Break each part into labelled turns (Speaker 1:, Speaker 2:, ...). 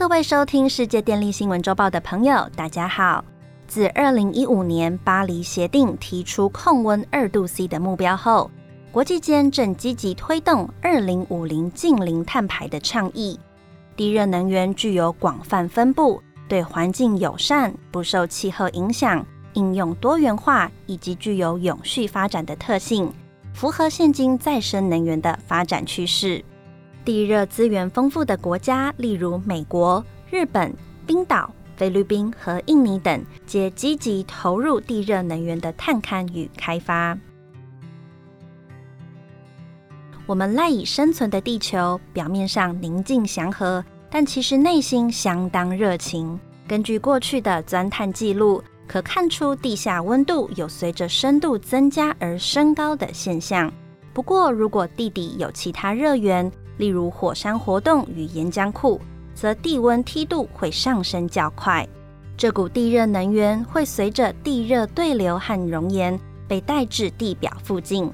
Speaker 1: 各位收听世界电力新闻周报的朋友，大家好。自二零一五年巴黎协定提出控温二度 C 的目标后，国际间正积极推动二零五零近零碳排的倡议。地热能源具有广泛分布、对环境友善、不受气候影响、应用多元化以及具有永续发展的特性，符合现今再生能源的发展趋势。地热资源丰富的国家，例如美国、日本、冰岛、菲律宾和印尼等，皆积极投入地热能源的探勘与开发。我们赖以生存的地球，表面上宁静祥和，但其实内心相当热情。根据过去的钻探记录，可看出地下温度有随着深度增加而升高的现象。不过，如果地底有其他热源，例如火山活动与岩浆库，则地温梯度会上升较快。这股地热能源会随着地热对流和熔岩被带至地表附近。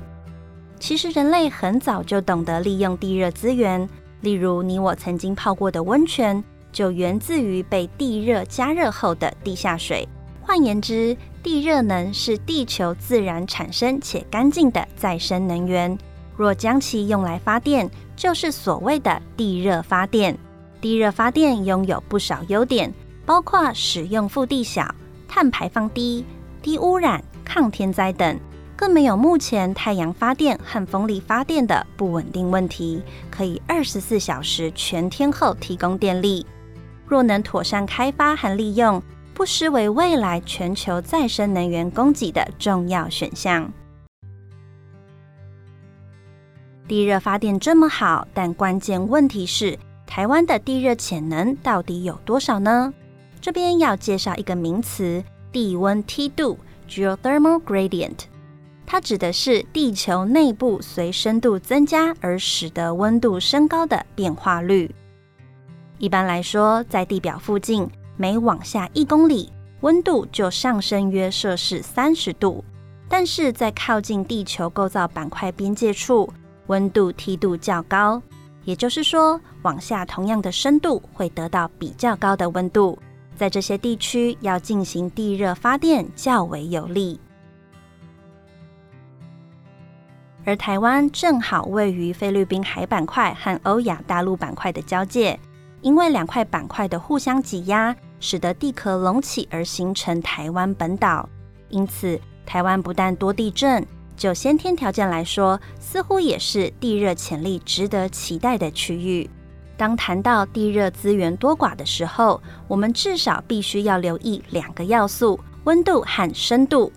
Speaker 1: 其实人类很早就懂得利用地热资源，例如你我曾经泡过的温泉，就源自于被地热加热后的地下水。换言之，地热能是地球自然产生且干净的再生能源。若将其用来发电，就是所谓的地热发电。地热发电拥有不少优点，包括使用腹地小、碳排放低、低污染、抗天灾等，更没有目前太阳发电和风力发电的不稳定问题，可以二十四小时全天候提供电力。若能妥善开发和利用，不失为未来全球再生能源供给的重要选项。地热发电这么好，但关键问题是，台湾的地热潜能到底有多少呢？这边要介绍一个名词：地温梯度 （geothermal gradient）。它指的是地球内部随深度增加而使得温度升高的变化率。一般来说，在地表附近，每往下一公里，温度就上升约摄氏三十度；但是在靠近地球构造板块边界处，温度梯度较高，也就是说，往下同样的深度会得到比较高的温度，在这些地区要进行地热发电较为有利。而台湾正好位于菲律宾海板块和欧亚大陆板块的交界，因为两块板块的互相挤压，使得地壳隆起而形成台湾本岛，因此台湾不但多地震。就先天条件来说，似乎也是地热潜力值得期待的区域。当谈到地热资源多寡的时候，我们至少必须要留意两个要素：温度和深度。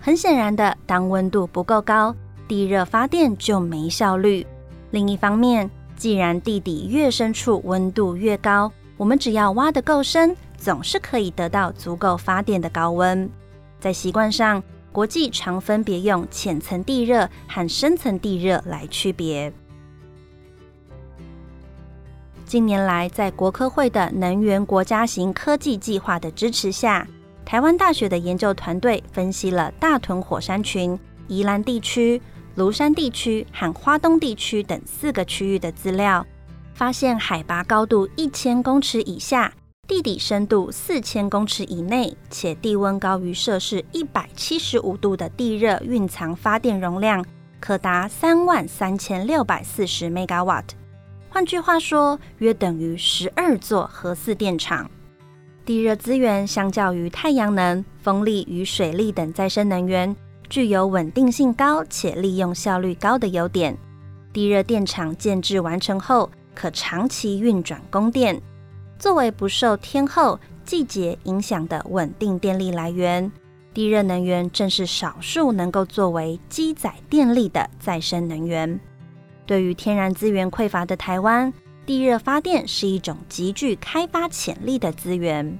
Speaker 1: 很显然的，当温度不够高，地热发电就没效率。另一方面，既然地底越深处温度越高，我们只要挖得够深，总是可以得到足够发电的高温。在习惯上。国际常分别用浅层地热和深层地热来区别。近年来，在国科会的能源国家型科技计划的支持下，台湾大学的研究团队分析了大屯火山群、宜兰地区、庐山地区和花东地区等四个区域的资料，发现海拔高度一千公尺以下。地底深度四千公尺以内，且地温高于摄氏一百七十五度的地热蕴藏发电容量可达三万三千六百四十 megawatt，换句话说，约等于十二座核四电厂。地热资源相较于太阳能、风力与水力等再生能源，具有稳定性高且利用效率高的优点。地热电厂建制完成后，可长期运转供电。作为不受天候、季节影响的稳定电力来源，地热能源正是少数能够作为积载电力的再生能源。对于天然资源匮乏的台湾，地热发电是一种极具开发潜力的资源。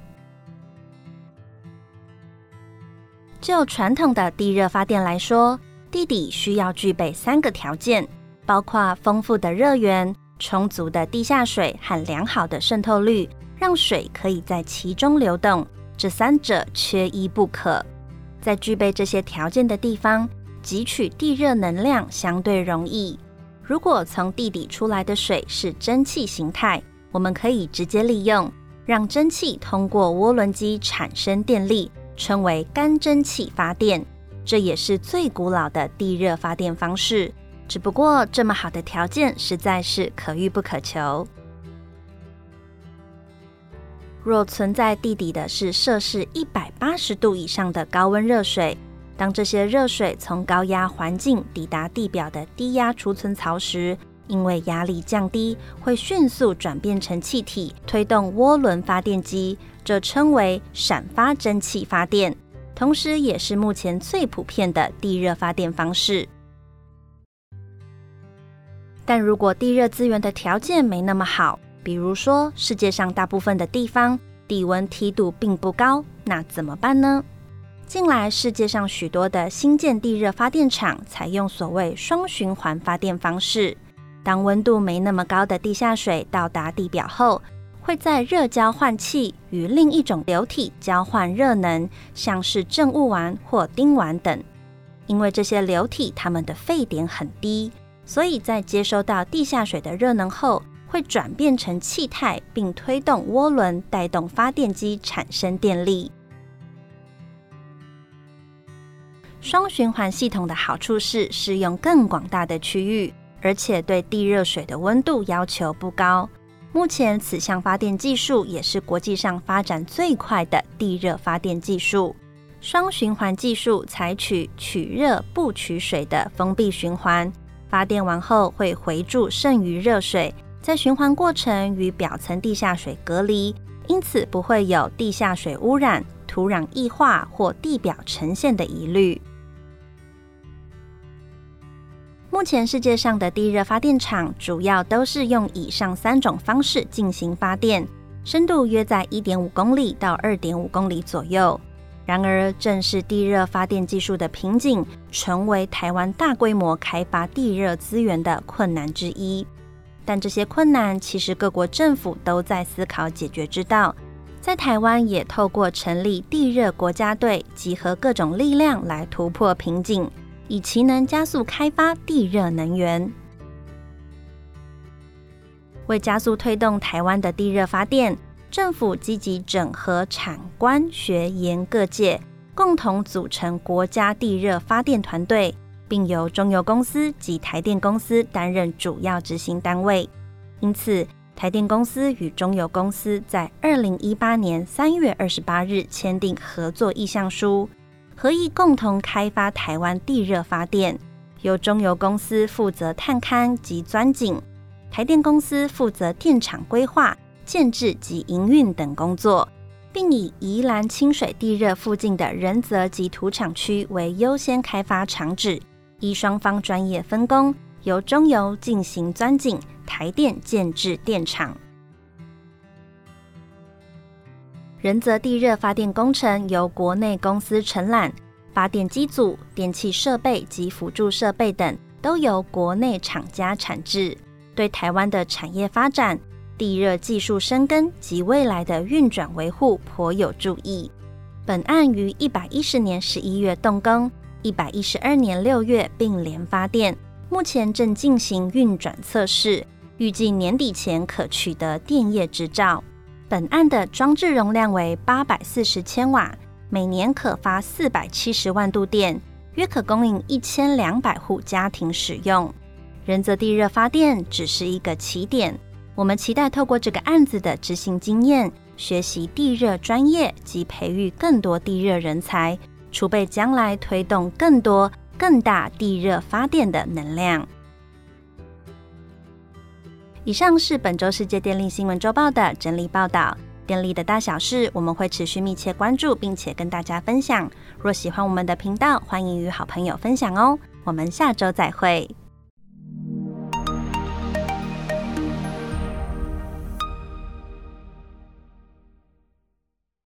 Speaker 1: 就传统的地热发电来说，地底需要具备三个条件，包括丰富的热源。充足的地下水和良好的渗透率，让水可以在其中流动，这三者缺一不可。在具备这些条件的地方，汲取地热能量相对容易。如果从地底出来的水是蒸汽形态，我们可以直接利用；让蒸汽通过涡轮机产生电力，称为干蒸汽发电。这也是最古老的地热发电方式。只不过这么好的条件实在是可遇不可求。若存在地底的是摄氏一百八十度以上的高温热水，当这些热水从高压环境抵达地表的低压储存槽时，因为压力降低，会迅速转变成气体，推动涡轮发电机，这称为闪发蒸汽发电，同时也是目前最普遍的地热发电方式。但如果地热资源的条件没那么好，比如说，世界上大部分的地方地温梯度并不高，那怎么办呢？近来世界上许多的新建地热发电厂采用所谓双循环发电方式。当温度没那么高的地下水到达地表后，会在热交换器与另一种流体交换热能，像是正物烷或丁烷等。因为这些流体它们的沸点很低，所以在接收到地下水的热能后。会转变成气态，并推动涡轮带动发电机产生电力。双循环系统的好处是适用更广大的区域，而且对地热水的温度要求不高。目前此项发电技术也是国际上发展最快的地热发电技术。双循环技术采取取热不取水的封闭循环，发电完后会回注剩余热水。在循环过程与表层地下水隔离，因此不会有地下水污染、土壤异化或地表呈现的疑虑。目前世界上的地热发电厂主要都是用以上三种方式进行发电，深度约在一点五公里到二点五公里左右。然而，正是地热发电技术的瓶颈，成为台湾大规模开发地热资源的困难之一。但这些困难，其实各国政府都在思考解决之道。在台湾，也透过成立地热国家队，集合各种力量来突破瓶颈，以其能加速开发地热能源。为加速推动台湾的地热发电，政府积极整合产官学研各界，共同组成国家地热发电团队。并由中油公司及台电公司担任主要执行单位，因此台电公司与中油公司在二零一八年三月二十八日签订合作意向书，合意共同开发台湾地热发电。由中油公司负责探勘及钻井，台电公司负责电厂规划、建制及营运等工作，并以宜兰清水地热附近的仁泽及土厂区为优先开发场址。依双方专业分工，由中油进行钻井，台电建制电厂。仁泽地热发电工程由国内公司承揽，发电机组、电气设备及辅助设备等都由国内厂家产制，对台湾的产业发展、地热技术生根及未来的运转维护颇有注意。本案于一百一十年十一月动工。一百一十二年六月并联发电，目前正进行运转测试，预计年底前可取得电业执照。本案的装置容量为八百四十千瓦，每年可发四百七十万度电，约可供应一千两百户家庭使用。仁泽地热发电只是一个起点，我们期待透过这个案子的执行经验，学习地热专业及培育更多地热人才。储备将来推动更多更大地热发电的能量。以上是本周世界电力新闻周报的整理报道。电力的大小事，我们会持续密切关注，并且跟大家分享。若喜欢我们的频道，欢迎与好朋友分享哦。我们下周再会。